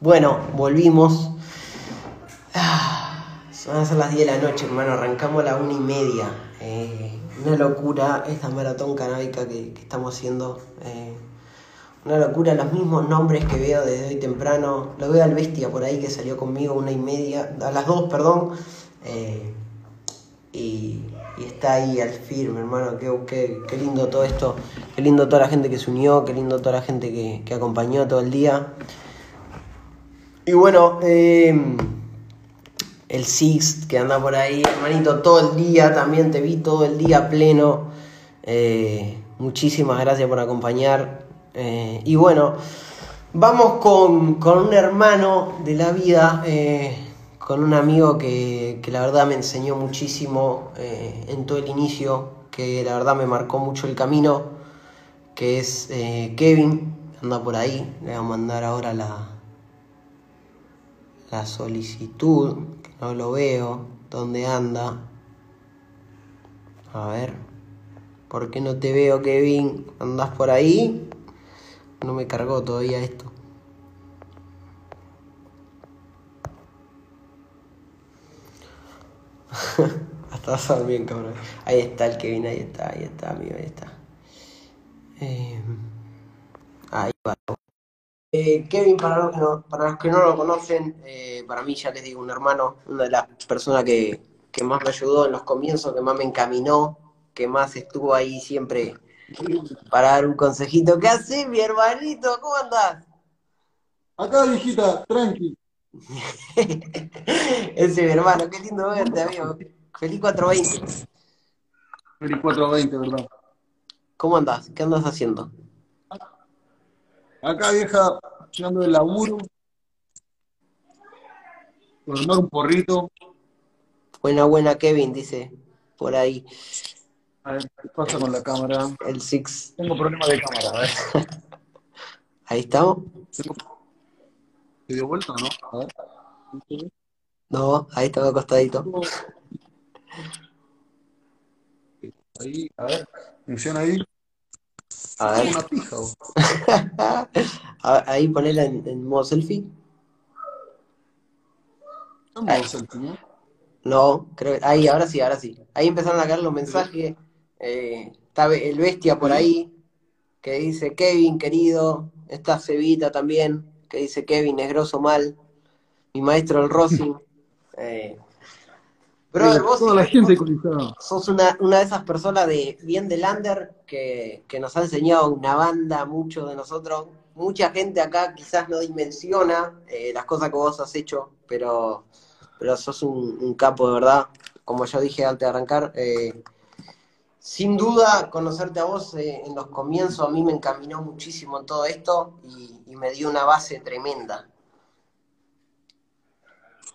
Bueno, volvimos. Ah, son a ser las 10 de la noche, hermano. Arrancamos a la una y media. Eh, una locura esta maratón canábica que, estamos haciendo. Eh, una locura, los mismos nombres que veo desde hoy temprano. Lo veo al bestia por ahí que salió conmigo una y media, a las dos, perdón. Eh, y, y está ahí al firme, hermano. Qué, qué, qué lindo todo esto. Qué lindo toda la gente que se unió. Qué lindo toda la gente que, que acompañó todo el día. Y bueno, eh, el Six que anda por ahí, hermanito, todo el día. También te vi todo el día pleno. Eh, muchísimas gracias por acompañar. Eh, y bueno, vamos con, con, un hermano de la vida, con un amigo que, que, la verdad me enseñó muchísimo en todo el inicio, que la verdad me marcó mucho el camino, que es Kevin, anda por ahí, le voy a mandar ahora la, la solicitud, que no lo veo, dónde anda. A ver, ¿por qué no te veo, Kevin? ¿Andás por ahí? No me cargó todavía esto. Hasta vas bien, cabrón. Ahí está el Kevin, ahí está, ahí está, amigo, ahí está. Eh, ahí va. Eh, Kevin, para los, que no, para los que no lo conocen, eh, para mí ya les digo, un hermano, una de las personas que, que más me ayudó en los comienzos, que más me encaminó, que más estuvo ahí siempre para dar un consejito. ¿Qué haces, mi hermanito? ¿Cómo andás? Acá, viejita, tranqui. Ese mi hermano, qué lindo verte, amigo. Feliz 420. Feliz 420, ¿verdad? ¿Cómo andás? ¿Qué andas haciendo? Acá, vieja, llegando del laburo. Tomar un porrito. Buena, buena, Kevin, dice por ahí. A ver, ¿qué pasa con la cámara? El Six. Tengo problemas de cámara, a ver. Ahí estamos. ¿Te dio vuelta o no? A ver. No, ahí estaba acostadito. Ahí, a ver. ¿Funciona ahí? A ver. Una pija, vos. ahí ponela en, en, modo selfie. Estamos selfie, ¿no? No, creo que. Ahí, ahora sí, ahora sí. Ahí empezaron a caer los mensajes. Eh, está el bestia por ahí, que dice Kevin, querido. Está Cevita también, que dice Kevin, es grosso mal. Mi maestro el Rossi. Eh, brother, vos, Toda la gente vos sos una, una, de esas personas de bien de Lander que, que nos ha enseñado una banda, mucho de nosotros. Mucha gente acá quizás no dimensiona eh, las cosas que vos has hecho, pero, pero sos un, un capo de verdad. Como yo dije antes de arrancar, eh, sin duda, conocerte a vos eh, en los comienzos a mí me encaminó muchísimo en todo esto y, y, me dio una base tremenda.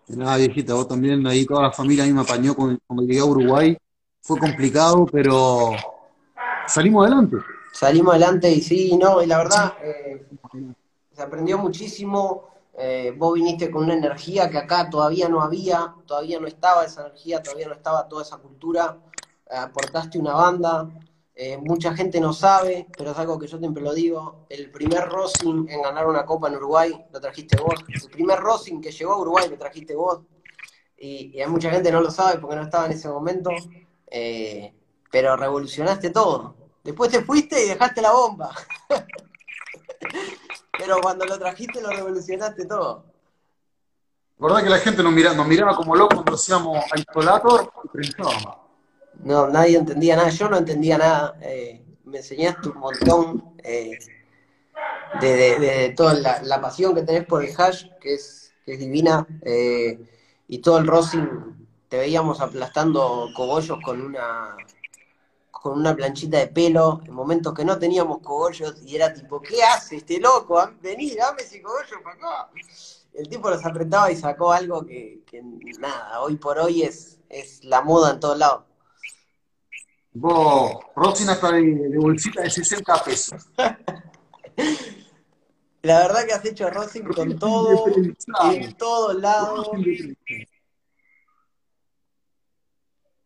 Nada, viejita, vos también, ahí toda la familia a mí me apañó cuando llegué a Uruguay. Fue complicado, pero salimos adelante. Salimos adelante y sí, no, y la verdad, eh, se aprendió muchísimo. Eh, vos viniste con una energía que acá todavía no había, todavía no estaba esa energía, todavía no estaba toda esa cultura aportaste una banda, eh, mucha gente no sabe, pero es algo que yo siempre lo digo, el primer Rosing en ganar una copa en Uruguay lo trajiste vos, el primer Rosing que llegó a Uruguay lo trajiste vos, y, y hay mucha gente no lo sabe porque no estaba en ese momento, eh, pero revolucionaste todo. Después te fuiste y dejaste la bomba. pero cuando lo trajiste lo revolucionaste todo. ¿Verdad que la gente nos miraba, nos miraba como locos cuando hacíamos Isolator y pensábamos? No, nadie entendía nada, yo no entendía nada. Eh, me enseñaste un montón eh, de, de, de, toda la, pasión que tenés por el hash, que es, que es divina, eh, y todo el rosin, te veíamos aplastando cogollos con una con una planchita de pelo, en momentos que no teníamos cogollos, y era tipo, ¿qué hace este loco? Vení, dame ese cogollo para acá. El tipo los apretaba y sacó algo que, que nada, hoy por hoy es, es la moda en todos lados. Vos, Rosin hasta de, de, bolsita de 60 pesos. La verdad que has hecho Rosin con todo, en todos lados.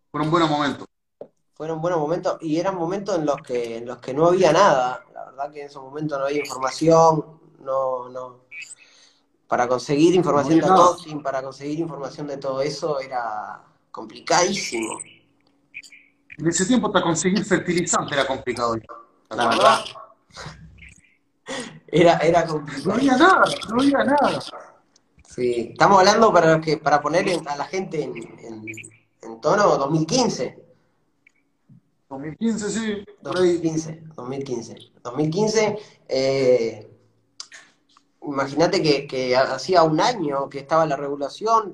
Fueron buenos momentos. Fueron buenos momentos y eran momentos en los que en los que no había nada. La verdad que en esos momentos no había información, no, no. Para conseguir información de Rossin, para conseguir información de todo eso, era complicadísimo. En ese tiempo hasta conseguir fertilizante era complicado. La verdad. Era, era complicado. No había nada, no había nada. Sí, estamos hablando para que para poner a la gente en, en, tono 2015. 2015, sí. 2015, 2015. 2015, eh, imagínate que, hacía un año que estaba la regulación,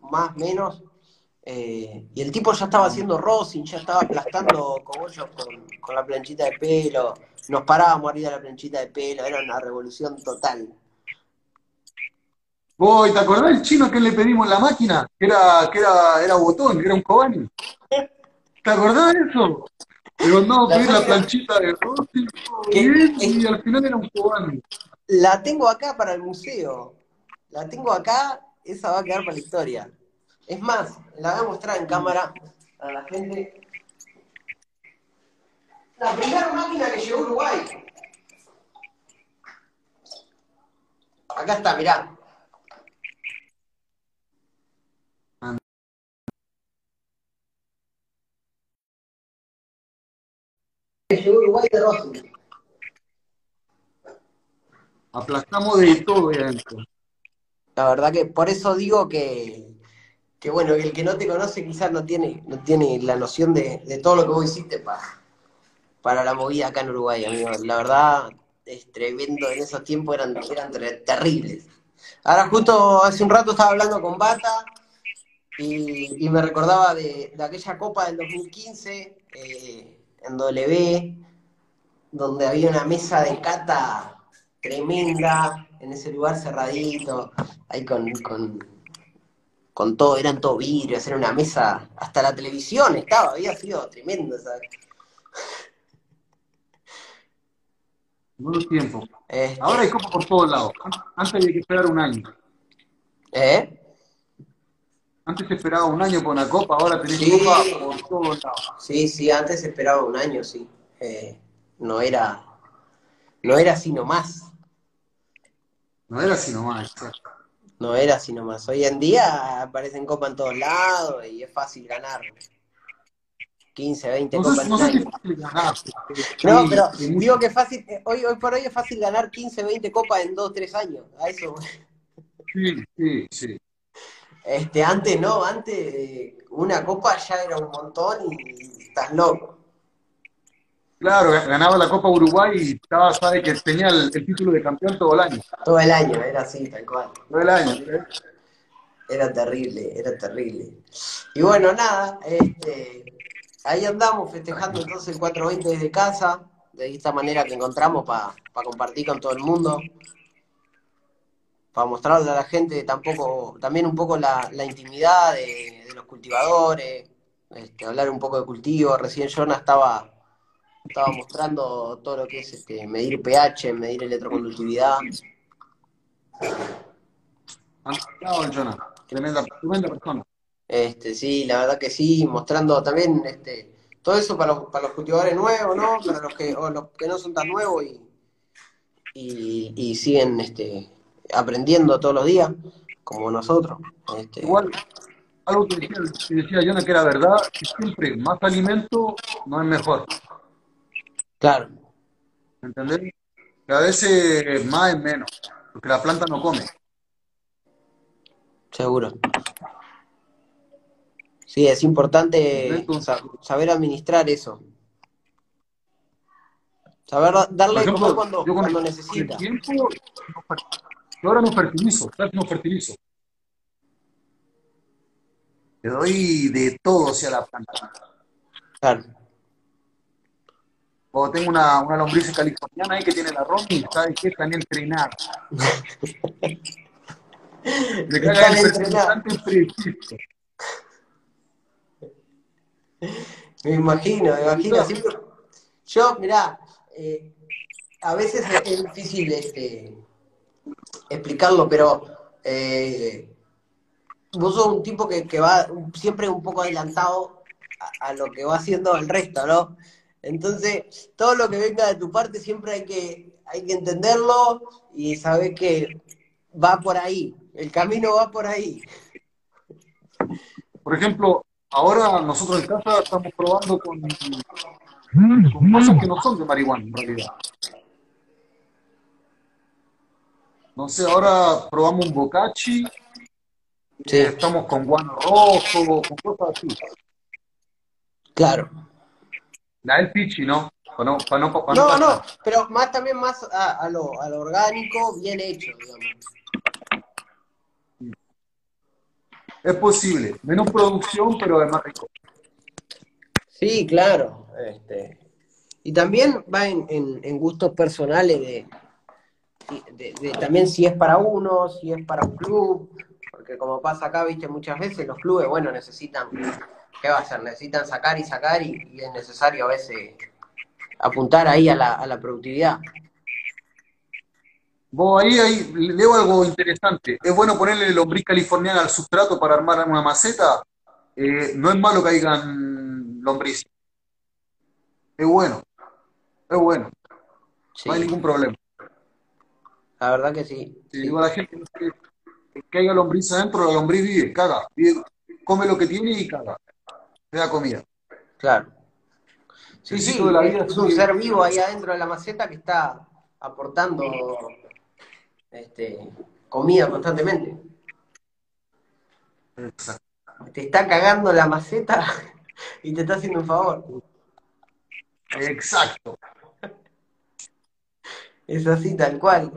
más o menos, eh, y el tipo ya estaba haciendo rosin, ya estaba aplastando cogollos con, con la planchita de pelo, nos parábamos arriba de la planchita de pelo, era una revolución total. Voy, ¿te acordás del chino que le pedimos la máquina? Que era, que era, era botón, que era un Kobani. ¿Te acordás de eso? Le mandamos a pedir la planchita de rosin y al final era un Kobani. La tengo acá para el museo. La tengo acá, esa va a quedar para la historia. Es más, la voy a mostrar en cámara a la gente. La primera máquina que llegó a Uruguay. Acá está, mirá. Llegó Uruguay de Rossi. Aplastamos de todo adentro. La verdad que por eso digo que, que bueno, el que no te conoce quizás no tiene, no tiene la noción de, todo lo que vos hiciste para, para la movida acá en Uruguay, amigo. La verdad, es tremendo, en esos tiempos eran, eran terribles. Ahora justo hace un rato estaba hablando con Bata y, me recordaba de, aquella copa del 2015 eh, en W, donde había una mesa de cata tremenda, en ese lugar cerradito, ahí con, con todo, eran todo vidrios, era una mesa, hasta la televisión estaba, había sido tremendo, ¿sabes? Buenos tiempos. Este... Ahora hay copa por todos lados. Antes había que esperar un año. ¿Eh? Antes se esperaba un año por una copa, ahora tenés copa por todos lados. Sí, sí, antes se esperaba un año, sí. Eh, no era, no era así nomás. No era así nomás, exacto. No era así nomás. Hoy en día aparecen copas en todos lados y es fácil ganar. 15, 20 copas no sé si es fácil ganar. No, pero digo que fácil, eh, hoy, hoy por hoy es fácil ganar 15, 20 copas en 2, 3 años. A eso. Sí, sí, sí. Este, antes no, antes una copa ya era un montón y estás loco. Claro, ganaba la Copa Uruguay y estaba, sabe que tenía el, título de campeón todo el año. Todo el año, era así, tal cual. Todo el año. Era terrible, era terrible. Y bueno, nada, este, ahí andamos festejando entonces el 420 desde casa, de esta manera que encontramos para compartir con todo el mundo, para mostrarle a la gente tampoco, también un poco la, intimidad de, los cultivadores, este, hablar un poco de cultivo. Recién Jonah estaba estaba mostrando todo lo que es este, medir pH, medir electroconductividad. Tremenda, tremenda persona. Este, sí, la verdad que sí, mostrando también este, todo eso para los, para los cultivadores nuevos, ¿no? Para los que, o los que no son tan nuevos y, y, siguen este, aprendiendo todos los días, como nosotros. Este. Igual, algo que decía, que decía que era verdad, que siempre más alimento no es mejor. Claro. ¿Entendés? Que a veces más es menos, porque la planta no come. Seguro. Sí, es importante saber administrar eso. Saber darle ejemplo, cuando, cuando necesita. tiempo, yo ahora no fertilizo, no fertilizo. Le doy de todo hacia la planta. Claro. O tengo una, una lombriz californiana ahí que tiene la Romy, ¿sabes qué? Están entrenar. Le caga el representante preciso. Me imagino, me imagino. Yo, mirá, eh, a veces es difícil este, explicarlo, pero eh, vos sos un tipo que, que va siempre un poco adelantado a, a, lo que va haciendo el resto, ¿no? Entonces, todo lo que venga de tu parte siempre hay que, hay que entenderlo y saber que va por ahí, el camino va por ahí. Por ejemplo, ahora nosotros en casa estamos probando con, con cosas que no son de marihuana en realidad. No sé, ahora probamos un bocachi, estamos con guano rojo, con cosas así. Claro. La del pichi, ¿no? no, no, no, pero más también más a, lo, a lo orgánico, bien hecho, digamos. Es posible, menos producción, pero es más rico. Sí, claro. Este, y también va en, en, gustos personales de, de, también si es para uno, si es para un club, porque como pasa acá, viste, muchas veces los clubes, bueno, necesitan, ¿qué va a hacer? Necesitan sacar y sacar y, es necesario a veces apuntar ahí a la, a la productividad. Vos ahí, ahí leo algo interesante. ¿Es bueno ponerle lombriz californiana al sustrato para armar una maceta? Eh, no es malo que hayan lombriz. Es bueno. Es bueno. No hay ningún problema. La verdad que sí. Digo a la gente que, haya lombriz adentro, la lombriz vive, caga. come lo que tiene y caga. Da comida. Claro. Sí, sí, es un ser vivo ahí adentro de la maceta que está aportando este, comida constantemente. Exacto. Te está cagando la maceta y te está haciendo un favor. Exacto. Es así, tal cual.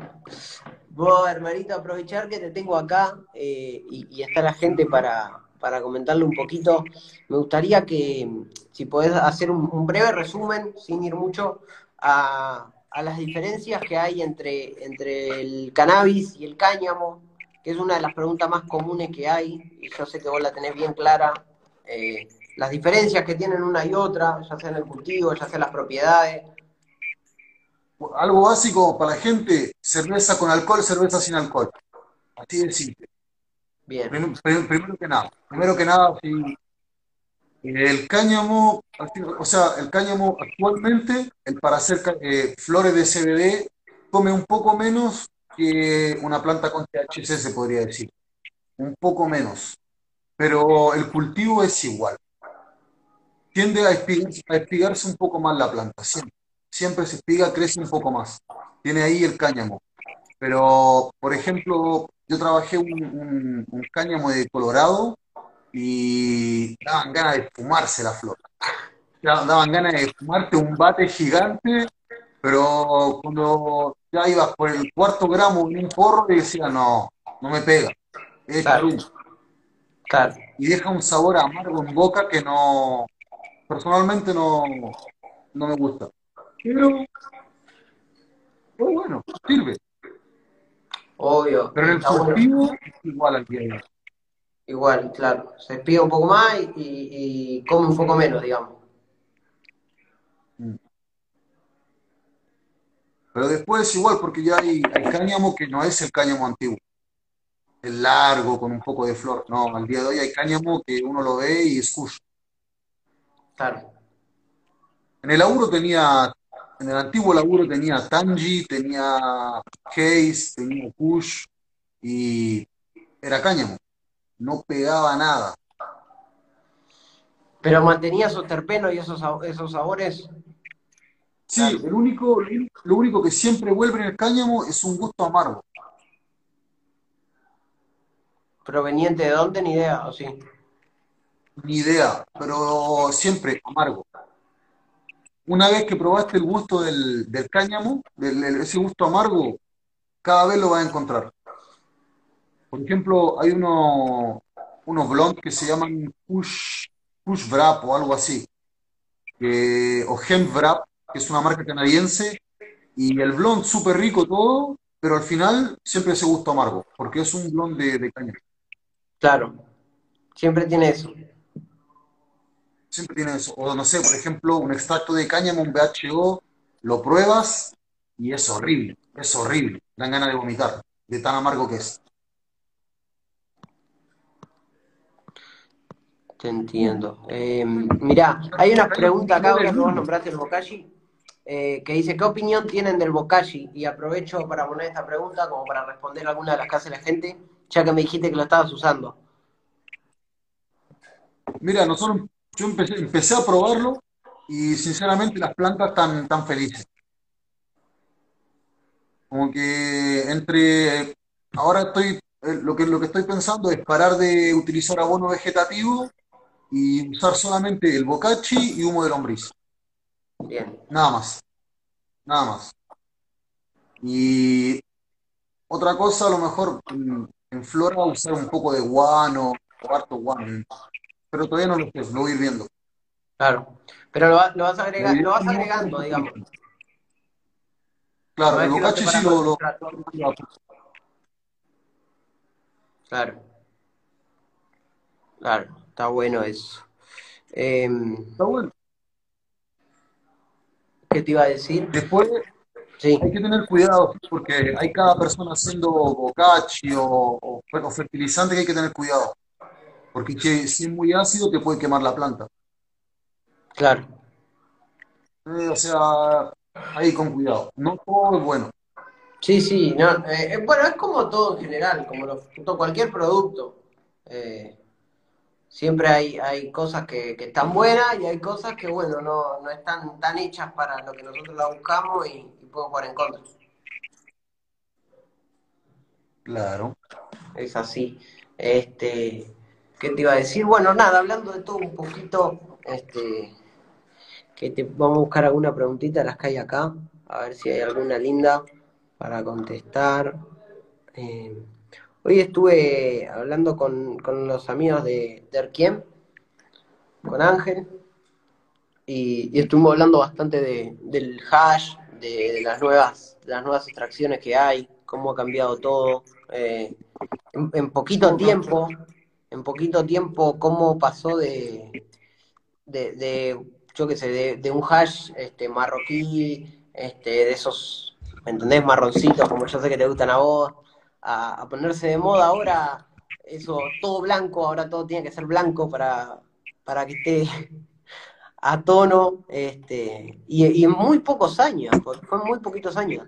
Vos, hermanito, aprovechar que te tengo acá eh, y, está la gente para, comentarle un poquito. Me gustaría que, si podés hacer un breve resumen, sin ir mucho, a, a las diferencias que hay entre, entre el cannabis y el cáñamo, que es una de las preguntas más comunes que hay, y yo sé que vos la tenés bien clara, eh, las diferencias que tienen una y otra, ya sea en el cultivo, ya sea en las propiedades. Algo básico para la gente, cerveza con alcohol, cerveza sin alcohol. Así de simple. Bien. Primero, que nada, primero que nada, si el cáñamo, o sea, el cáñamo actualmente, el para hacer eh, flores de CBD, come un poco menos que una planta con THC, se podría decir. Un poco menos. Pero el cultivo es igual. Tiende a, espigarse, un poco más la planta, siempre. Siempre se espiga, crece un poco más. Tiene ahí el cáñamo. Pero, por ejemplo, yo trabajé un, un cáñamo de Colorado y daban ganas de fumarse la flor. Daban ganas de fumarte un bate gigante, pero cuando ya ibas por el cuarto gramo en un porro, y decía, no, no me pega. Es claro. Y deja un sabor amargo en boca que no, personalmente no, no me gusta. Pero, pues bueno, sirve. Obvio. Pero en el cultivo es igual al día de hoy. Igual, claro. Se pide un poco más y, come un poco menos, digamos. Mm. Pero después es igual, porque ya hay, cáñamo que no es el cáñamo antiguo. El largo, con un poco de flor. No, al día de hoy hay cáñamo que uno lo ve y escucha. Claro. En el laburo tenía, en el antiguo laburo tenía Tangi, tenía Case, tenía Kush y era cáñamo no pegaba nada. Pero mantenía esos terpenos y esos, esos sabores. Sí, el único, lo único que siempre vuelve en el cáñamo es un gusto amargo. ¿Proveniente de dónde? Ni idea, ¿o sí? Ni idea, pero siempre amargo. Una vez que probaste el gusto del, cáñamo, ese gusto amargo, cada vez lo vas a encontrar. Por ejemplo, hay uno, unos blondes que se llaman Push, Push Wrap o algo así, o Hemp Wrap, que es una marca canadiense, y el blond súper rico todo, pero al final siempre ese gusto amargo, porque es un blond de, de caña. Claro, siempre tiene eso. Siempre tiene eso. O no sé, por ejemplo, un extracto de cáñamo, un BHO, lo pruebas y es horrible, es horrible. Dan ganas de vomitar, de tan amargo que es. Te entiendo. Eh, mirá, hay una pregunta acá, ahora que vos nombraste el Bokashi. eh, que dice, ¿qué opinión tienen del Bokashi? Y aprovecho para poner esta pregunta como para responder alguna de las que hace la gente, ya que me dijiste que lo estabas usando. Mira, nosotros, yo empecé, a probarlo y sinceramente las plantas están tan felices. Como que entre, ahora estoy, eh, lo que, lo que estoy pensando es parar de utilizar abono vegetativo y usar solamente el bocachi y humo de lombriz. Bien. Nada más. Nada más. Y otra cosa, a lo mejor en, flora usar un poco de guano, o harto guano. Pero todavía no lo sé, lo voy a ir viendo. Claro. Pero lo, vas, agregar, lo vas agregando, digamos. Claro, el bocachi sí lo, lo, Claro. Claro, está bueno eso. Em, está bueno. ¿Qué te iba a decir? Después hay que tener cuidado porque hay cada persona haciendo bocachi o, fertilizante que hay que tener cuidado. Porque si es muy ácido te puede quemar la planta. Claro. Eh, o sea, ahí con cuidado. No todo es bueno. Sí, sí, no, eh, bueno, es como todo en general, como cualquier producto. Eh, siempre hay, hay cosas que, están buenas y hay cosas que, bueno, no, no están tan hechas para lo que nosotros la buscamos y, pueden jugar en contra. Claro. Es así. Este, ¿qué te iba a decir? Bueno, nada, hablando de todo un poquito, este, que te vamos a buscar alguna preguntita, las que hay acá, a ver si hay alguna linda para contestar. Eh, Hoy estuve hablando con, los amigos de, de con Ángel, y, estuvimos hablando bastante del hash, de, las nuevas, las nuevas extracciones que hay, cómo ha cambiado todo. Eh, en, poquito tiempo, en poquito tiempo, cómo pasó de, de, yo qué sé, de, un hash este, marroquí, este, de esos, ¿me entendés? Marroncitos, como yo sé que te gustan a vos, a, ponerse de moda ahora eso, todo blanco, ahora todo tiene que ser blanco para, para que esté a tono, este, y, en muy pocos años, fue muy poquitos años.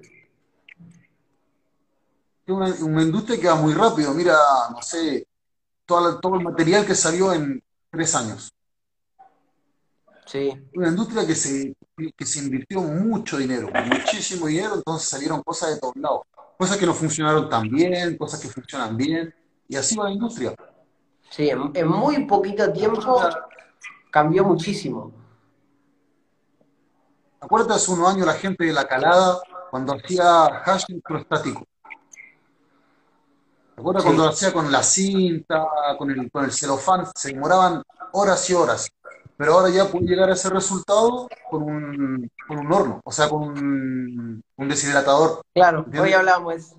Una, una industria que va muy rápido, mira, no sé, todo, todo el material que salió en tres años. Sí. Una industria que se, que se invirtió mucho dinero, muchísimo dinero, entonces salieron cosas de todos lados cosas que no funcionaron tan bien, cosas que funcionan bien, y así va la industria. Sí, en, muy poquito tiempo cambió muchísimo. Acuérdate hace unos años la gente de la calada cuando hacía hash prostático. ¿Te acuerdas cuando lo hacía con la cinta, con el, con el celofán? Se demoraban horas y horas pero ahora ya puede llegar a ese resultado con un, con un horno, o sea, con un, deshidratador. Claro, hoy hablamos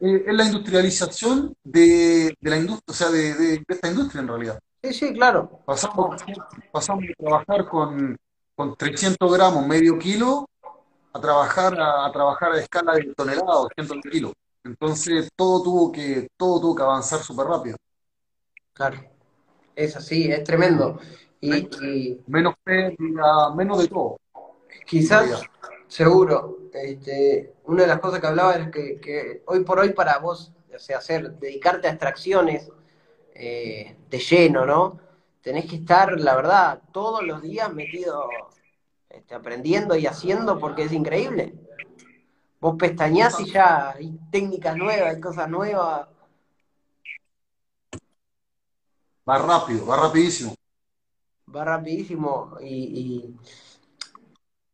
eh, es la industrialización de, la industria, o sea, de, esta industria en realidad. Sí, sí, claro. Pasamos, pasamos de trabajar con, con 300 gramos, medio kilo, a trabajar a, trabajar a escala de toneladas, 200 kilos. Entonces todo tuvo que, todo tuvo que avanzar súper rápido. Claro. Es así, es tremendo. Y, menos pérdida, menos de todo. Quizás, seguro, este, una de las cosas que hablaba es que, hoy por hoy para vos, o sea, hacer, dedicarte a extracciones eh, de lleno, ¿no? Tenés que estar, la verdad, todos los días metido, este, aprendiendo y haciendo porque es increíble. Vos pestañás y ya hay técnicas nuevas, hay cosas nuevas Va rápido, va rapidísimo. Va rapidísimo y,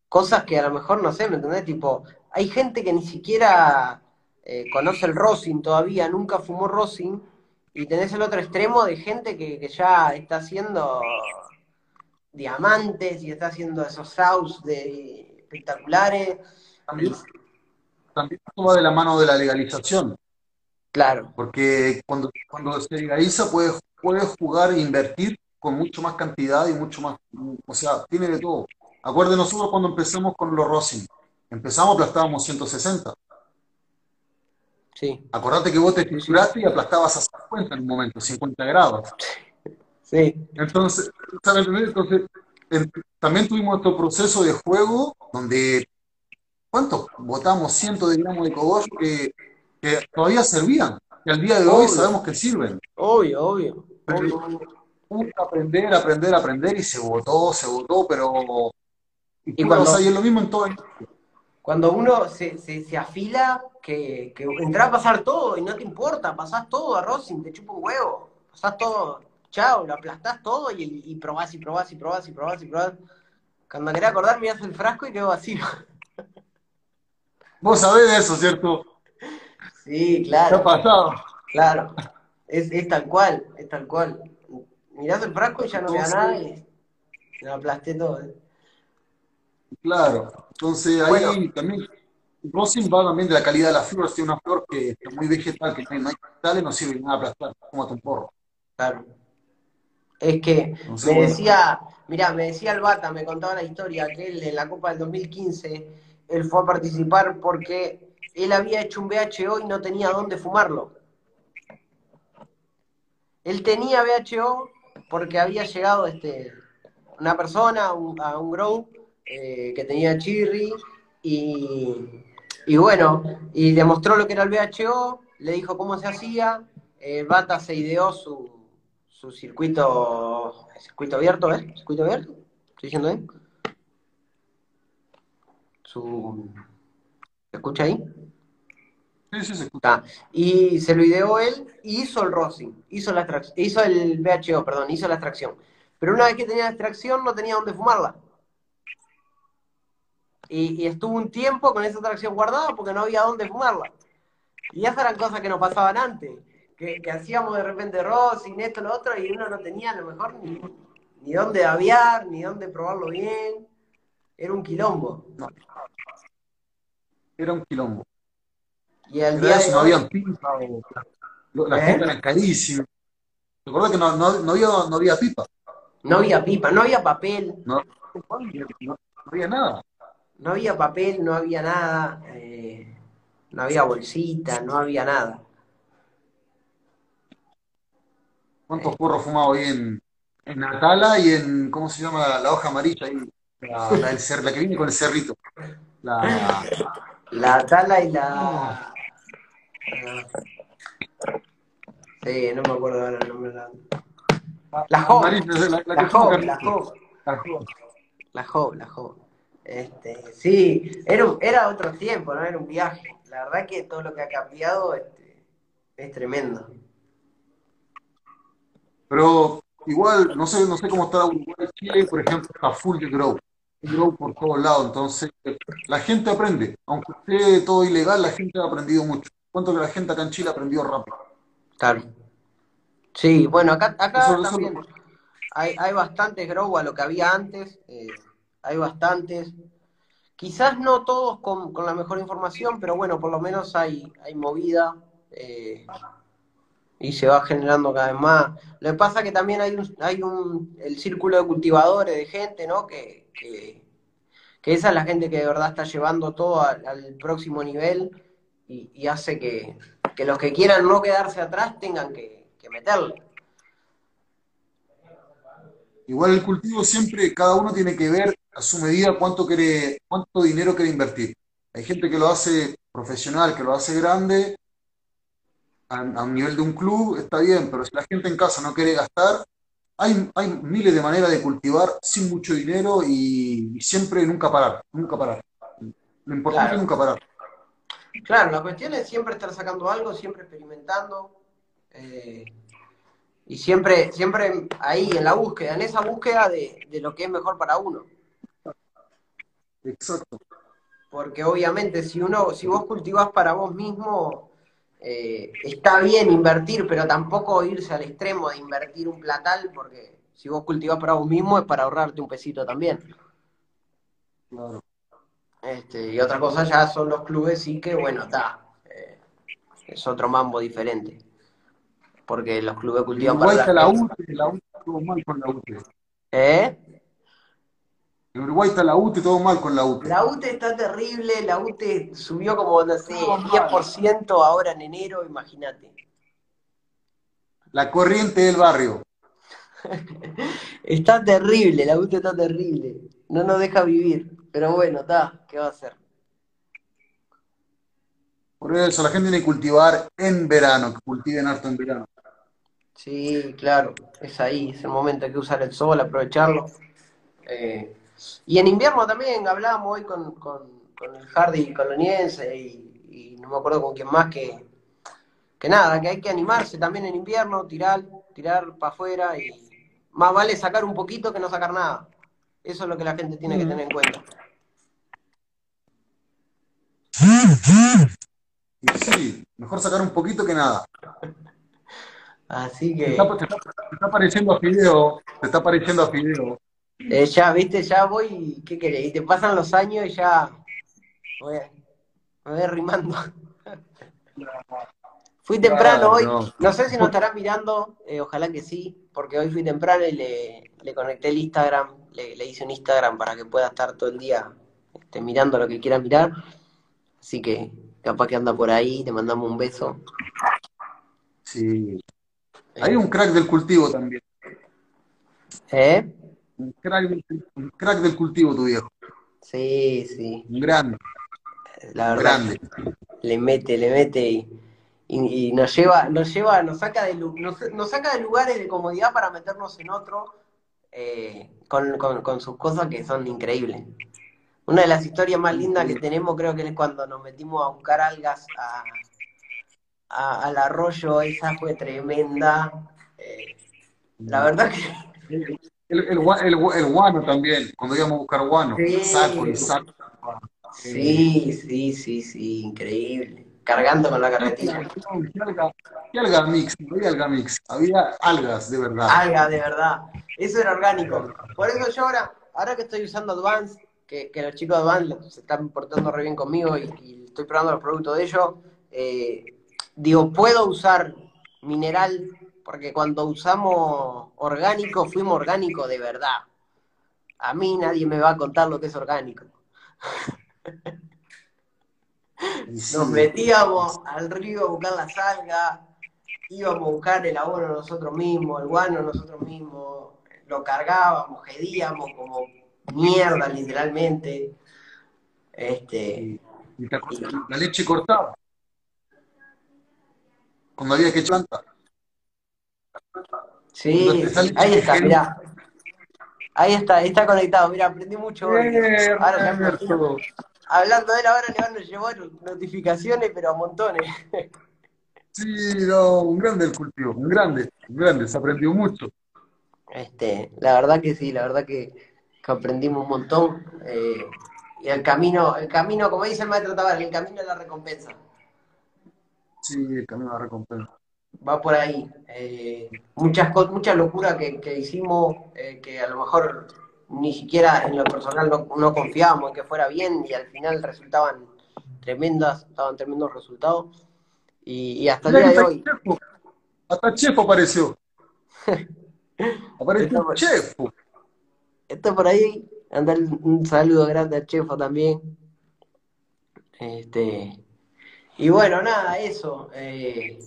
cosas que a lo mejor no sé, ¿me entendés? Tipo, hay gente que ni siquiera eh, conoce el rosin todavía, nunca fumó rosin, y tenés el otro extremo de gente que, ya está haciendo diamantes y está haciendo esos sauce de espectaculares. También va de la mano de la legalización. Claro. Porque cuando, cuando se legaliza puedes puedes jugar e invertir con mucho más cantidad y mucho más, o sea, tiene de todo. Acuérdense nosotros cuando empezamos con los Rosin, empezamos aplastábamos 160. Sí. Acordate que vos te figuraste y aplastabas a 50 en un momento, 50 grados. Sí. Entonces, Entonces también tuvimos otro proceso de juego donde, ¿cuántos? Botamos cientos de gramos de cogollo que, que todavía servían, que al día de hoy sabemos que sirven. Obvio, obvio. Que aprender, aprender, aprender y se votó, se votó, pero... Y, cuando, es lo mismo en todo el cuando uno se, se, afila, que, que entra a pasar todo y no te importa, pasás todo a Rosing, te chupa un huevo, pasás todo, chao, lo aplastás todo y, y probás y probás y probás y probás y probás. Cuando quería acordar, miras el frasco y quedó vacío. Vos sabés de eso, ¿cierto? Sí, claro. ¿Qué ha pasado? Claro, es, es tal cual, es tal cual. Mirás el frasco y ya no queda nada y lo aplasté todo. ¿eh? Claro, entonces ahí también, Rosin va también de la calidad de la flor, tiene una flor que es muy vegetal, que no hay cristales, no sirve nada aplastar, como un porro. Claro. Es que me decía, mirá, me decía el Bata, me contaba la historia, que él en la Copa del 2015, él fue a participar porque él había hecho un VHO y no tenía dónde fumarlo. Él tenía VHO porque había llegado este, una persona a un grow eh, que tenía Chirri y, y, bueno, y le mostró lo que era el VHO, le dijo cómo se hacía, eh, Bata se ideó su, su circuito, circuito abierto, ¿eh? ¿Circuito abierto? ¿Estoy diciendo bien? Su... ¿Se escucha ahí? Sí, sí, se escucha. Y se lo ideó él y hizo el Rosing, hizo, la hizo el VHO, perdón, hizo la extracción. Pero una vez que tenía la extracción no tenía dónde fumarla. Y, estuvo un tiempo con esa atracción guardada porque no había dónde fumarla. Y esas eran cosas que nos pasaban antes, que, hacíamos de repente Rosing, esto, lo otro, y uno no tenía a lo mejor ni, ni dónde aviar, ni dónde probarlo bien. Era un quilombo. Era un quilombo. Y al día no había pipa, la ¿Eh? pipa era carísima. ¿Te que no, no, no, había, no había pipa? No había pipa, no había papel. no, no había nada no había papel, no había nada, eh, no había bolsita, no había nada. ¿Cuántos porros fumado ahí en, en Natala y en, ¿cómo se llama la, hoja amarilla ahí? La, la, que viene con el cerrito. La, la Tala y la... Sí, no me acuerdo ahora el nombre. La, la Jo. La, Jo, la Jo. La Jo, la Jo. Este, sí, era, era otro tiempo, ¿no? Era un viaje. La verdad que todo lo que ha cambiado este, es tremendo. Pero igual, no sé, no sé cómo está Uruguay, Chile, por ejemplo, está full de grow. Grow por todos lados. Entonces, la gente aprende. Aunque esté todo ilegal, la gente ha aprendido mucho. Cuánto que la gente acá en Chile ha aprendido rápido. Claro. Sí, bueno, acá, acá también hay, hay bastantes grow a lo que había antes. Eh, hay bastantes. Quizás no todos con, la mejor información, pero bueno, por lo menos hay, hay movida eh, y se va generando cada vez más. Lo que pasa es que también hay un, hay un el círculo de cultivadores, de gente, ¿no? Que, que, esa es la gente que de verdad está llevando todo al, próximo nivel y, hace que, los que quieran no quedarse atrás tengan que, que meterle. Igual el cultivo siempre, cada uno tiene que ver a su medida cuánto, quiere, cuánto dinero quiere invertir. Hay gente que lo hace profesional, que lo hace grande, a, un nivel de un club, está bien, pero si la gente en casa no quiere gastar, hay, hay miles de maneras de cultivar sin mucho dinero y, siempre nunca parar, nunca parar. Lo importante es nunca parar. Claro, la cuestión es siempre estar sacando algo, siempre experimentando. Eh, y siempre, siempre ahí en la búsqueda, en esa búsqueda de, de lo que es mejor para uno. Exacto. Porque obviamente si uno, si vos cultivás para vos mismo, eh, está bien invertir, pero tampoco irse al extremo de invertir un platal, porque si vos cultivás para vos mismo es para ahorrarte un pesito también. Claro. Este, y otra cosa ya son los clubes, sí que bueno, está. Eh, es otro mambo diferente. Porque los clubes cultivan para. La, la la estuvo mal con la UTE. ¿Eh? En Uruguay está la UTE, todo mal con la UTE. La UTE está terrible, la UTE subió como, no sé, 10% ahora en enero, imagínate. La corriente del barrio. está terrible, la UTE está terrible. No nos deja vivir. Pero bueno, está, ¿qué va a hacer? Por eso la gente tiene que cultivar en verano, que cultiven harto en verano. Sí, claro, es ahí, es el momento, hay que usar el sol, aprovecharlo. Eh, y en invierno también hablábamos hoy con, el Hardy coloniense y, no me acuerdo con quién más que, que nada, que hay que animarse también en invierno, tirar, tirar para afuera y más vale sacar un poquito que no sacar nada. Eso es lo que la gente tiene que tener en cuenta. Sí, mejor sacar un poquito que nada. Así que. Te está, te pareciendo a Fideo, te está pareciendo a Fideo. Eh, ya, viste, ya voy, ¿qué querés? Y te pasan los años y ya voy, me voy rimando. fui temprano hoy, no. sé si nos estarán mirando, eh, ojalá que sí, porque hoy fui temprano y le, conecté el Instagram, le, hice un Instagram para que pueda estar todo el día este, mirando lo que quiera mirar. Así que capaz que anda por ahí, te mandamos un beso. Sí. Hay un crack del cultivo también. ¿Eh? Un crack, del, cultivo, tu viejo. Sí, sí. Un grande. La verdad. Grande. Le mete, le mete y, nos lleva, nos lleva, nos saca de nos, saca de lugares de comodidad para meternos en otro eh, con, sus cosas que son increíbles. Una de las historias más lindas que tenemos creo que es cuando nos metimos a buscar algas al arroyo, esa fue tremenda. Eh, la verdad que el, el, el, guano también, cuando íbamos a buscar guano. Sí. Saco y saco. Sí, sí, sí, sí, increíble. Cargando con la carretilla. ¿Qué alga, mix? No había alga mix, había algas de verdad. Algas de verdad. Eso era orgánico. Por eso yo ahora, ahora que estoy usando Advance, que, que los chicos de Advance se están portando re bien conmigo y, estoy probando los productos de ellos, eh, digo, puedo usar mineral porque cuando usamos orgánico, fuimos orgánico de verdad. A mí nadie me va a contar lo que es orgánico. Nos metíamos al río a buscar la salga, íbamos a buscar el abono nosotros mismos, el guano nosotros mismos, lo cargábamos, gedíamos como mierda literalmente. Este, la leche cortada. Cuando había que planta. Sí, ahí está, mira. Ahí está, está conectado, mira, aprendí mucho hoy. Hablando de él ahora le van a llevar notificaciones, pero a montones. Sí, no, un grande el cultivo, un grande, un grande, se aprendió mucho. Este, la verdad que sí, la verdad que, aprendimos un montón. Eh, y el camino, el camino, como dice el maestro Tabar, el camino es la recompensa. Sí, el camino es la recompensa va por ahí. Eh, muchas mucha locura que, hicimos, eh, que a lo mejor ni siquiera en lo personal no, confiábamos en que fuera bien y al final resultaban tremendas, estaban tremendos resultados. Y, hasta el día de hoy. Hasta Chefo apareció. apareció Chefo. Está por ahí. Anda un saludo grande a Chefo también. Este, y bueno, nada, eso. Eh,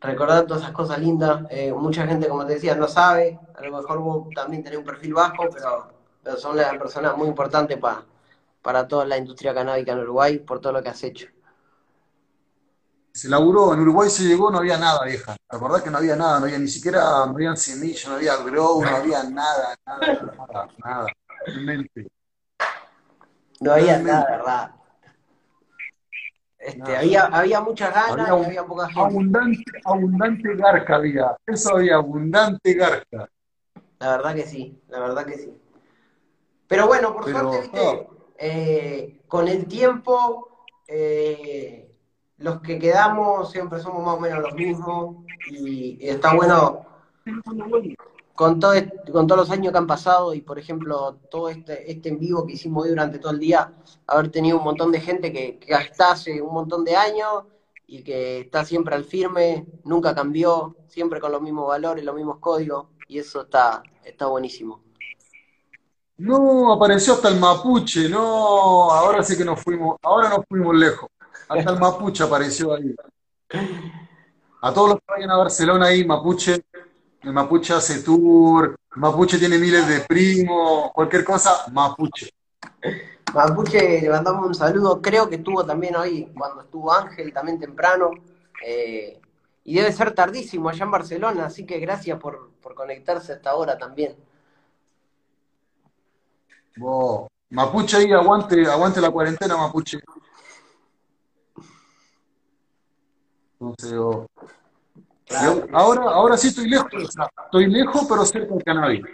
recordar todas esas cosas lindas. Eh, mucha gente, como te decía, no sabe. A lo mejor vos también tenés un perfil bajo, pero, son las personas muy importantes para para toda la industria canábica en Uruguay por todo lo que has hecho. Se laburó, en Uruguay se llegó, no había nada, vieja. ¿Te acordás que no había nada? No había ni siquiera, no había semillas, no había grow, no había nada, nada, nada, nada. Realmente. No había nada, ¿verdad? Este, había, había muchas ganas había, y había poca gente. Abundante, abundante garca había. Eso había, abundante garca. La verdad que sí, la verdad que sí. Pero bueno, por suerte, viste, eh, con el tiempo, eh, los que quedamos siempre somos más o menos los mismos y, y está bueno con, todo, con todos los años que han pasado y, por ejemplo, todo este, este en vivo que hicimos hoy durante todo el día, haber tenido un montón de gente que, que está hace un montón de años y que está siempre al firme, nunca cambió, siempre con los mismos valores, los mismos códigos, y eso está, está buenísimo. No, apareció hasta el mapuche, no, ahora sí que nos fuimos, ahora nos fuimos lejos. Hasta el mapuche apareció ahí. A todos los que vayan a Barcelona ahí, mapuche, el mapuche hace tour, mapuche tiene miles de primos, cualquier cosa, mapuche. Mapuche, le mandamos un saludo. Creo que estuvo también hoy, cuando estuvo Ángel, también temprano. Eh, y debe ser tardísimo allá en Barcelona, así que gracias por, conectarse a esta hora también. Mapuche ahí, aguante, aguante la cuarentena, Mapuche. Entonces, ahora, ahora sí estoy lejos, estoy lejos, pero cerca del cannabis.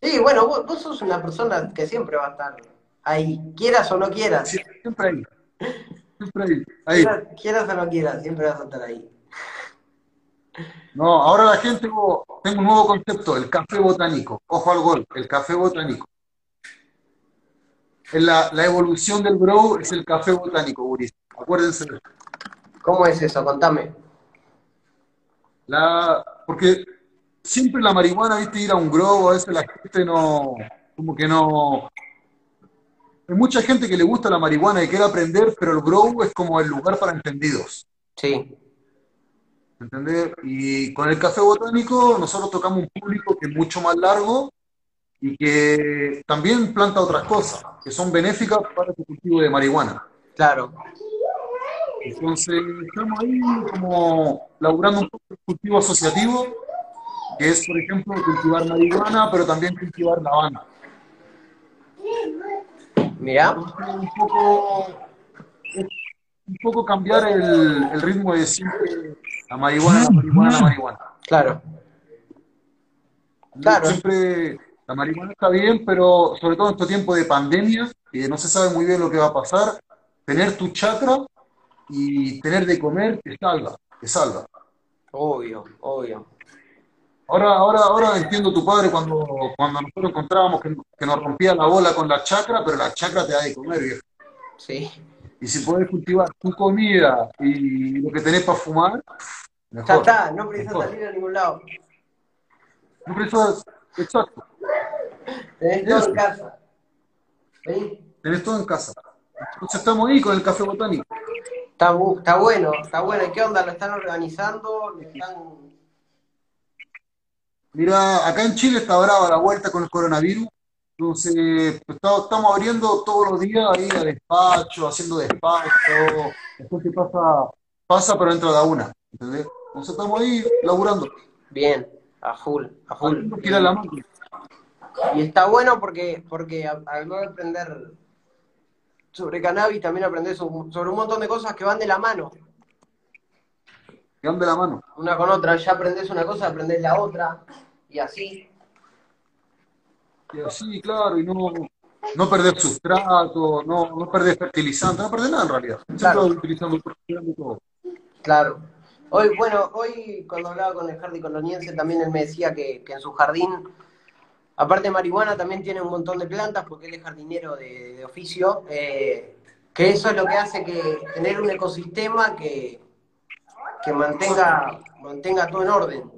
Sí, bueno, vos, sos una persona que siempre va a estar ahí, quieras o no quieras. siempre ahí. Siempre ahí. Quieras, o no quieras, siempre vas a estar ahí. No, ahora la gente, tengo, tengo un nuevo concepto, el café botánico. Ojo al gol, el café botánico. La, la evolución del grow es el café botánico, Boris. Acuérdense de eso. ¿Cómo es eso? Contame. La, porque siempre la marihuana, viste, ir a un grow, a veces la gente no, como que no... Hay mucha gente que le gusta la marihuana y quiere aprender, pero el grow es como el lugar para entendidos. Sí. ¿Entendés? Y con el café botánico nosotros tocamos un público que es mucho más largo y que también planta otras cosas que son benéficas para el cultivo de marihuana. Claro. Entonces, estamos ahí como laburando un poco el cultivo asociativo, que es, por ejemplo, cultivar marihuana, pero también cultivar lavanda. Mira. Un poco, un poco cambiar el, el ritmo de decir la marihuana, la marihuana, la marihuana. Claro. Claro. Siempre la marihuana está bien, pero sobre todo en este tiempo de pandemia, que no se sabe muy bien lo que va a pasar, tener tu chakra y tener de comer te salva, te salva. Obvio, obvio. Ahora, ahora, ahora entiendo tu padre cuando, cuando nosotros encontrábamos que, nos rompía la bola con la chacra, pero la chacra te da de comer, viejo. Sí. Y si puedes cultivar tu comida y lo que tenés para fumar, mejor. Ya está, no precisas salir a ningún lado. No precisas, exacto. Tenés todo en casa. ¿Sí? Tenés todo en casa. Entonces estamos ahí con el café botánico. Está, está bueno, está bueno. ¿Y qué onda? ¿Lo están organizando? ¿Lo están...? Mira, acá en Chile está brava la vuelta con el coronavirus. Entonces, estamos abriendo todos los días ahí a despacho, haciendo despacho. Después que pasa, pasa, pero entra de una. ¿Entendés? Entonces estamos ahí laburando. Bien, a full, a full. la Y está bueno porque, porque al no aprender sobre cannabis también aprendes sobre un montón de cosas que van de la mano. Que van de la mano. Una con otra, ya aprendes una cosa, aprendes la otra, y así. Y así, claro, y no, no perder sustrato, no, no perder fertilizante, no perder nada en realidad. Claro. utilizando todo. Claro. Hoy, bueno, hoy cuando hablaba con el jardín coloniense también él me decía que, que en su jardín Aparte de marihuana también tiene un montón de plantas porque él es jardinero de, oficio, eh, que eso es lo que hace que tener un ecosistema que, que mantenga, mantenga todo en orden.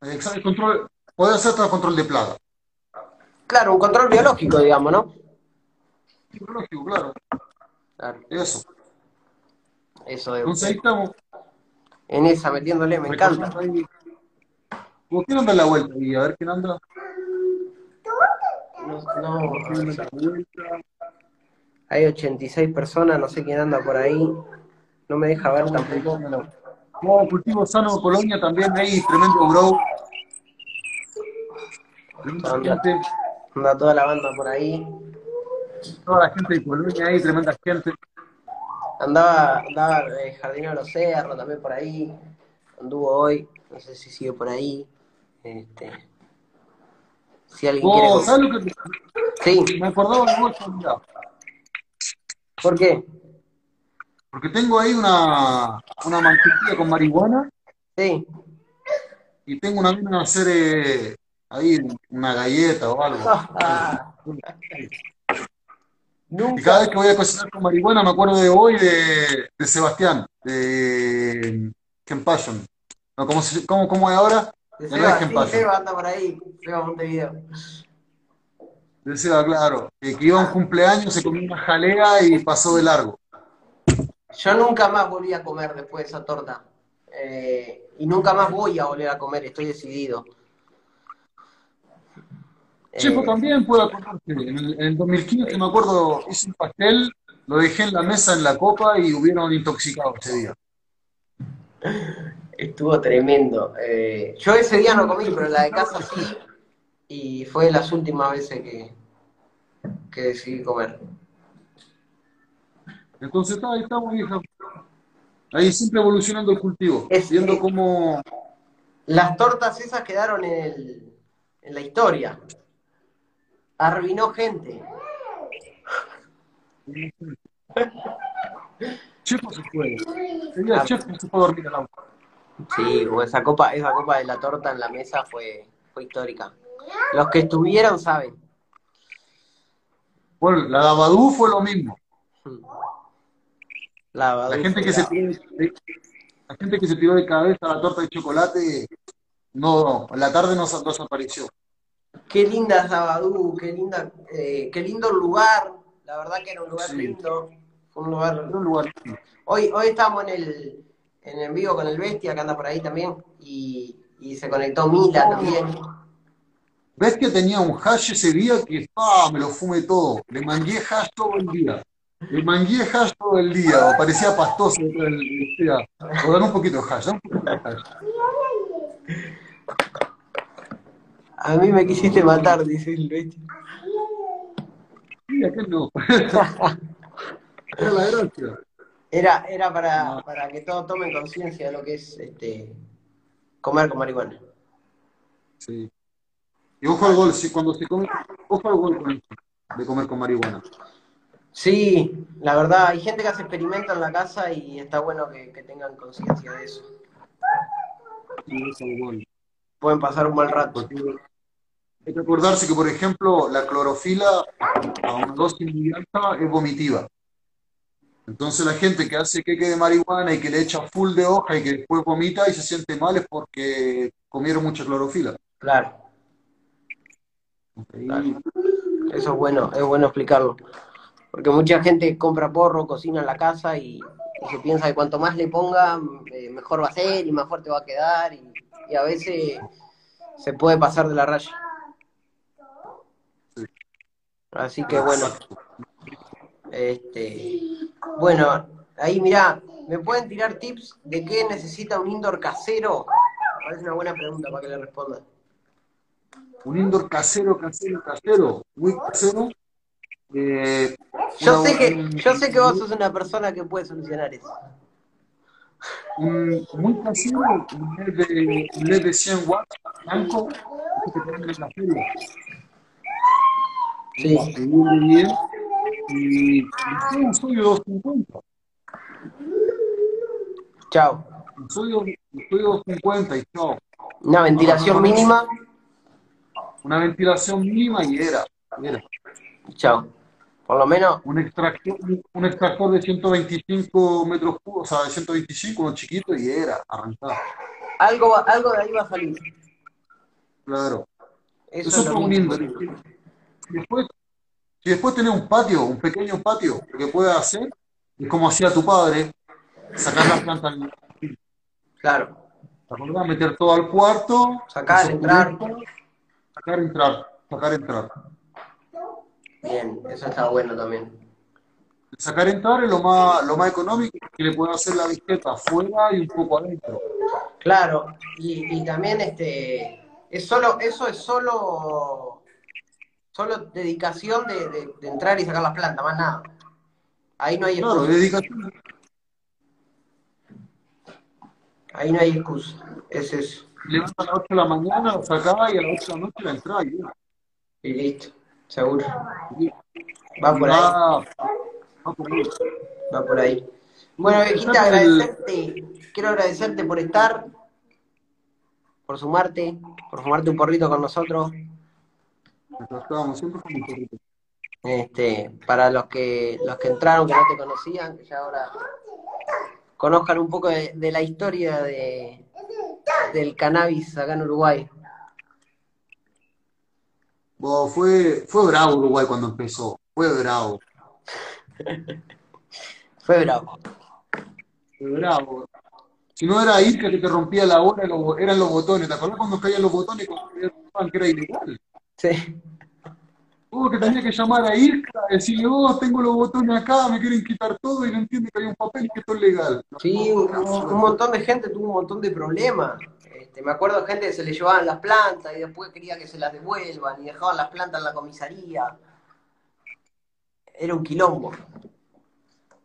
El control, puede hacer todo control de plaga. Claro, un control biológico, digamos, ¿no? Biológico, claro. claro. Eso. Eso es. Entonces ahí estamos en esa metiéndole, me encanta. ¿Por qué no anda la vuelta? Y a ver quién anda. No, no, hay 86 personas, no sé quién anda por ahí. No me deja ver tampoco. No, cultivo sano Colonia también hay tremendo bro. Anda, anda toda la banda por ahí. Toda la gente de Colonia ahí, tremenda gente. Andaba, andaba eh, Jardinero de los Cerros también por ahí. Anduvo hoy. No sé si sigue por ahí. Este, si alguien quiere. ¿Sabes lo que Sí. Me acordaba de vos, ¿Por qué? Porque tengo ahí una, una mantequilla con marihuana. Sí. Y tengo una mina hacer eh, ahí una galleta o algo. Y cada vez que voy a cocinar con marihuana me acuerdo de hoy de, de Sebastián, de Ken Passion. No, ¿cómo, cómo, ¿Cómo es ahora? De Seba, sí, Seba anda por ahí, Seba Montevideo. De Seba, claro. que iba a un cumpleaños, se comió una jalea y pasó de largo. Yo nunca más volví a comer después de esa torta. Eh, y nunca más voy a volver a comer, estoy decidido. Sí, pues también puedo acordarte. En el, en el 2015, me acuerdo, hice un pastel, lo dejé en la mesa en la copa y hubieron intoxicado ese día. Estuvo tremendo. Eh, yo ese día no comí, pero la de casa sí. Y fue de las últimas veces que, que decidí comer. Entonces está, ahí estamos, vieja. Ahí siempre evolucionando el cultivo, Es- viendo cómo... Las tortas esas quedaron en, el, en la historia. Arruinó gente. Chepo se fue. Ese día Chepo se a dormir al auto. Sí, esa copa, esa copa de la torta en la mesa fue, fue histórica. Los que estuvieron saben. Bueno, la de Abadú fue lo mismo. La, gente que se tiró de, la gente que se tiró de cabeza la torta de chocolate, no, en la tarde no no desapareció. Qué linda es Abadú, qué linda, eh, qué lindo lugar. La verdad que era un lugar Sí. lindo. Fue un lugar. Un lugar Hoy, hoy estábamos en el, en el vivo con el Bestia, que anda por ahí también, y, y se conectó Mila también. ¿Ves que tenía un hash ese día que ah, me lo fumé todo? Le mangué hash todo el día. Le mangué hash todo el día. Parecía pastoso. "O un poquito de hash, dame un poquito de hash. A mí me quisiste matar, dice el Bestia. Sí, aquel no. Era la gracia. Era, era para, para que todos tomen conciencia de lo que es este comer con marihuana. Sí. Y ojo al gol, si cuando se come, ojo al gol con de comer con marihuana. Sí, la verdad, hay gente que hace experimentos en la casa y está bueno que, que tengan conciencia de eso. Sí, ojo al gol. Pueden pasar un mal rato. Porque hay que acordarse que, por ejemplo, la clorofila a una dosis muy alta es vomitiva. Entonces la gente que hace queque de marihuana y que le echa full de hoja y que después vomita y se siente mal es porque comieron mucha clorofila. Claro, eso es bueno, es bueno explicarlo. Porque mucha gente compra porro, cocina en la casa y, y se piensa que cuanto más le ponga, eh, mejor va a ser y más fuerte va a quedar. Y, y a veces se puede pasar de la raya. Sí. Así que bueno. Este, bueno, ahí mirá, ¿me pueden tirar tips de qué necesita un indoor casero? Parece una buena pregunta para que le responda. Un indoor casero, casero, casero, muy casero. eh, Yo una- sé que, yo sé que vos sos una persona que puede solucionar eso. un muy casero, un LED de, un LED de 100 watts, blanco, que la feria. Sí. Vende bien. Y un sodio 250. Chao. Un sodio 250 y chao. Una ventilación mínima. Una ventilación mínima y era. era. Chao. Por lo menos, Un extractor, un extractor de 125 metros cúbicos, o sea, de 125, uno chiquito y era, arrancar. algo, algo de ahí va a salir. Claro. Eso Eso es un mismo. Después, si después tenés un patio, un pequeño patio, lo que puedes hacer es como hacía tu padre, sacar las plantas, Claro. ¿te acordás? Meter todo al cuarto, Sacar, entrar. cubierto, sacar, entrar, sacar, entrar. Bien, eso está bueno también. Sacar, entrar es lo más, lo más económico que le puede hacer la disqueta afuera y un poco adentro. Claro, y, y también este es solo, eso es solo solo dedicación de, de- de entrar y sacar las plantas, más nada. Ahí no hay excusa. dedicación. Ahí no hay excusa. Es eso. Levanta a las 8 de la mañana, la sacás y a las 8 de la noche la entrás y listo. Seguro. Va por ahí. va- por ahí. Va por ahí. Bueno, el- agradecerte. Quiero agradecerte por estar, por sumarte, por fumarte un porrito con nosotros. Estábamos siempre con un perrito. Este, para los que los que entraron que no te conocían, que ya ahora conozcan un poco de, de la historia de, del cannabis acá en Uruguay. Fue, fue bravo Uruguay cuando empezó. Fue bravo. Fue bravo. bravo. Si no era Irka que te rompía la hora, eran los botones. ¿Te acuerdas cuando caían los botones que era ilegal? Sí. Hubo que tenía que llamar a Irka, decirle, oh, tengo los botones acá, me quieren quitar todo y no entiende que hay un papel y que esto es legal. Sí, un, montón de gente tuvo un montón de problemas. Este, me acuerdo de gente que se le llevaban las plantas y después quería que se las devuelvan y dejaban las plantas en la comisaría. Era un quilombo.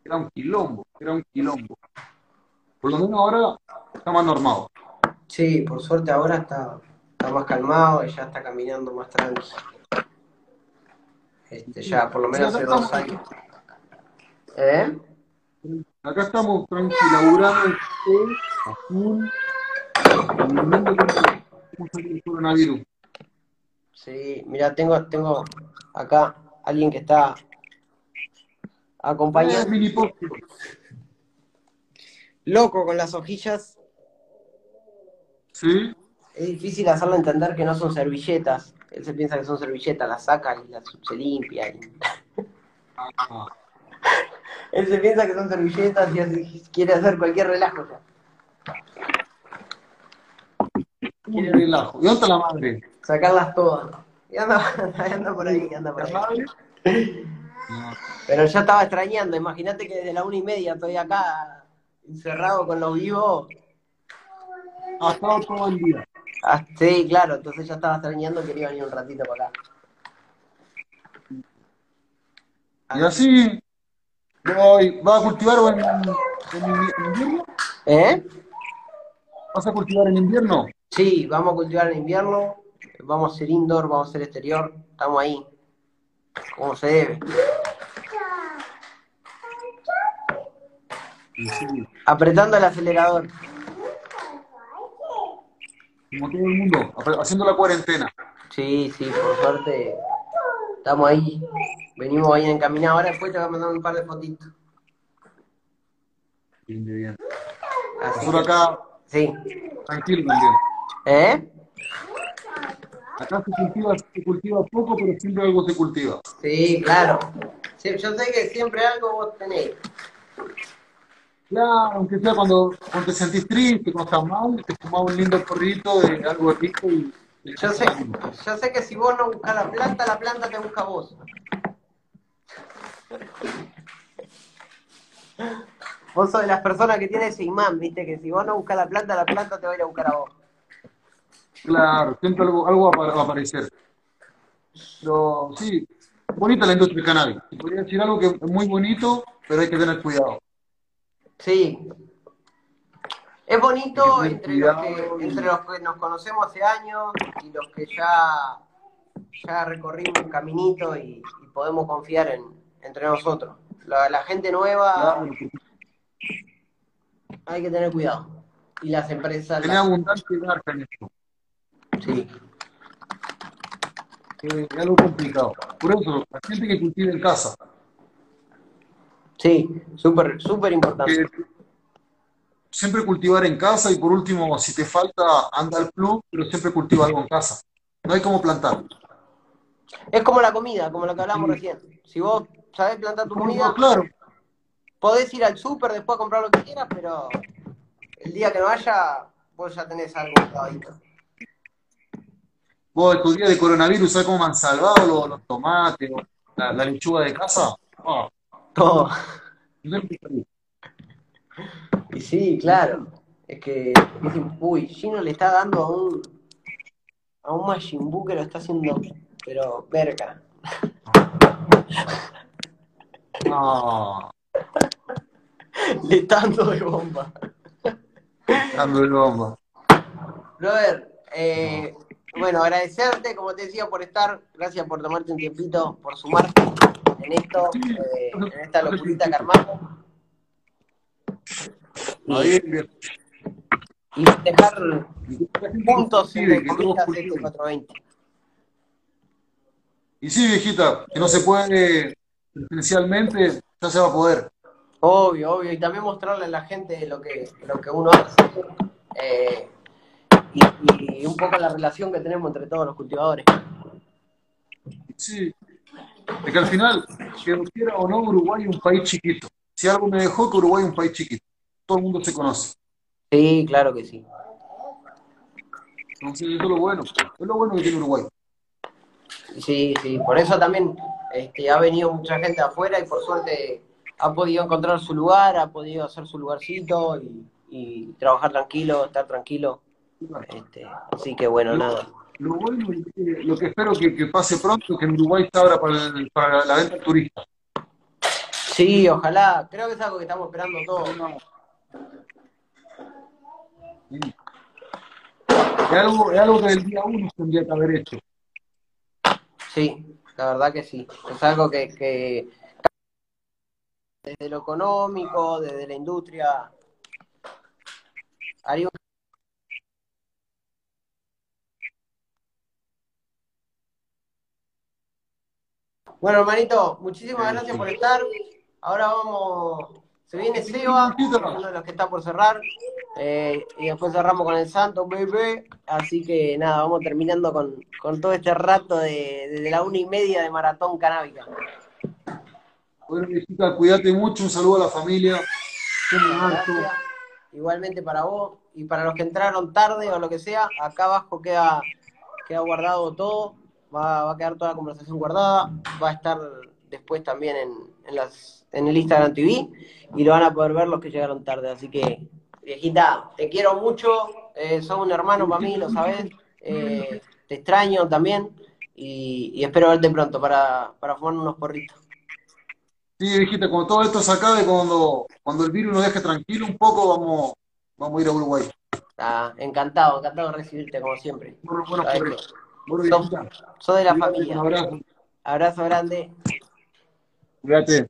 Era un quilombo, era un quilombo. Por lo menos ahora está más normado. Sí, por suerte ahora está, está más calmado y ya está caminando más tranquilo. Este, ya por lo menos hace dos años. ¿Eh? Acá estamos tranquilaburando azul, el coronavirus. Sí, mira, tengo, tengo acá alguien que está acompañando. Loco con las hojillas. Sí. Es difícil hacerle entender que no son servilletas. Él se piensa que son servilletas, las saca y las se limpia. Y... Él se piensa que son servilletas y quiere hacer cualquier relajo. Quiere relajo. ¿Y dónde está la madre? Sacarlas todas. Y anda, anda por ahí, anda por ahí. Pero ya estaba extrañando, imagínate que desde la una y media estoy acá encerrado con los vivos. Ha estado todo el día. Ah, sí, claro, entonces ya estaba extrañando que quería venir un ratito para acá. Y así, voy, ¿vas a cultivar en, en, invierno? ¿Eh? ¿Vas a cultivar en invierno? Sí, vamos a cultivar en invierno, vamos a hacer indoor, vamos a hacer exterior, estamos ahí, como se debe. Apretando el acelerador como todo el mundo, haciendo la cuarentena. Sí, sí, por suerte estamos ahí, venimos ahí encaminados. Ahora después te voy a mandar un par de fotitos. Bien, bien. Nosotros acá, sí. tranquilo también. ¿Eh? Acá se cultiva, se cultiva poco, pero siempre algo se cultiva. Sí, claro. yo sé que siempre algo vos tenéis. Claro, aunque sea cuando, cuando te sentís triste, cuando estás mal, te fumás un lindo porrito de algo rico y... Yo sé, yo sé que si vos no buscas la planta, la planta te busca a vos. Vos sos de las personas que tienen ese imán, viste, que si vos no buscas la planta, la planta te va a ir a buscar a vos. Claro, siempre algo, algo va a aparecer. Pero sí, bonita la industria cannabis. Podría decir algo que es muy bonito, pero hay que tener cuidado. Sí. Es bonito entre los, que, entre los que nos conocemos hace años y los que ya, ya recorrimos un caminito y, podemos confiar en, entre nosotros. La, gente nueva hay que tener cuidado. Y las empresas... Tener abundancia y en esto. Sí. Es algo complicado. Por eso, la gente que cultiva en casa, Sí, súper, súper importante. siempre cultivar en casa y por último, si te falta, anda al club, pero siempre cultiva algo en casa. No hay como plantar. Es como la comida, como lo que hablamos recién. Si vos sabés plantar tu comida, claro. podés ir al súper después a comprar lo que quieras, pero el día que no haya, vos ya tenés algo cuidadito. Vos, tu día de coronavirus, ¿sabes cómo me han salvado los, tomates, la, lechuga de casa? Oh. Todo. Y sí, claro. Es que uy, Gino le está dando a un a un Majin que lo está haciendo, pero verga. No. Le está dando de bomba. Dando de bomba. Brother, eh, bueno, agradecerte, como te decía, por estar. Gracias por tomarte un tiempito, por sumarte en esto, eh, en esta locurita que armamos. Y, y dejar puntos en el comida 420. Y sí, viejita, que no se puede presencialmente, ya se va a poder. Obvio, obvio, y también mostrarle a la gente lo que, lo que uno hace. Eh, y, un poco la relación que tenemos entre todos los cultivadores. Sí, es que al final, que quiera o no, Uruguay es un país chiquito. Si algo me dejó, que Uruguay es un país chiquito. todo el mundo se conoce. Sí, claro que sí. Entonces, eso es lo bueno, es lo bueno que tiene Uruguay. Sí, sí, por eso también este, ha venido mucha gente afuera y por suerte ha podido encontrar su lugar, ha podido hacer su lugarcito y, y trabajar tranquilo, estar tranquilo. Este, así que bueno, nada. Lo bueno, lo que espero que, que pase pronto es que en Uruguay está ahora para, el- para la venta turista. Sí, ojalá, creo que es algo que estamos esperando todos. Sí. Es algo, es algo que del día uno tendría que haber hecho. Sí, la verdad que sí. Es algo que, que desde lo económico, desde la industria, haría un- Bueno, hermanito, muchísimas gracias por estar. Ahora vamos, se viene Seba, uno de los que está por cerrar, eh, y después cerramos con el Santo, bebé. Así que nada, vamos terminando con, con todo este rato de, desde la una y media de maratón canábica. Bueno, viejita, cuídate mucho, un saludo a la familia. Igualmente para vos y para los que entraron tarde o lo que sea, acá abajo queda, queda guardado todo, va, va a quedar toda la conversación guardada, va a estar después también en, en las, en el Instagram TV y lo van a poder ver los que llegaron tarde. Así que, viejita, te quiero mucho, eh, sos un hermano para mí, lo sabés, eh, te extraño también y, y espero verte pronto para, para fumar unos porritos. Sí, viejita, cuando todo esto se acabe, cuando, cuando el virus nos deje tranquilo un poco, vamos, vamos a ir a Uruguay. Ah, encantado, encantado de recibirte como siempre. Bueno, bueno, Bueno, sos, sos de la familia. un abrazo. Abrazo grande. Cuídate.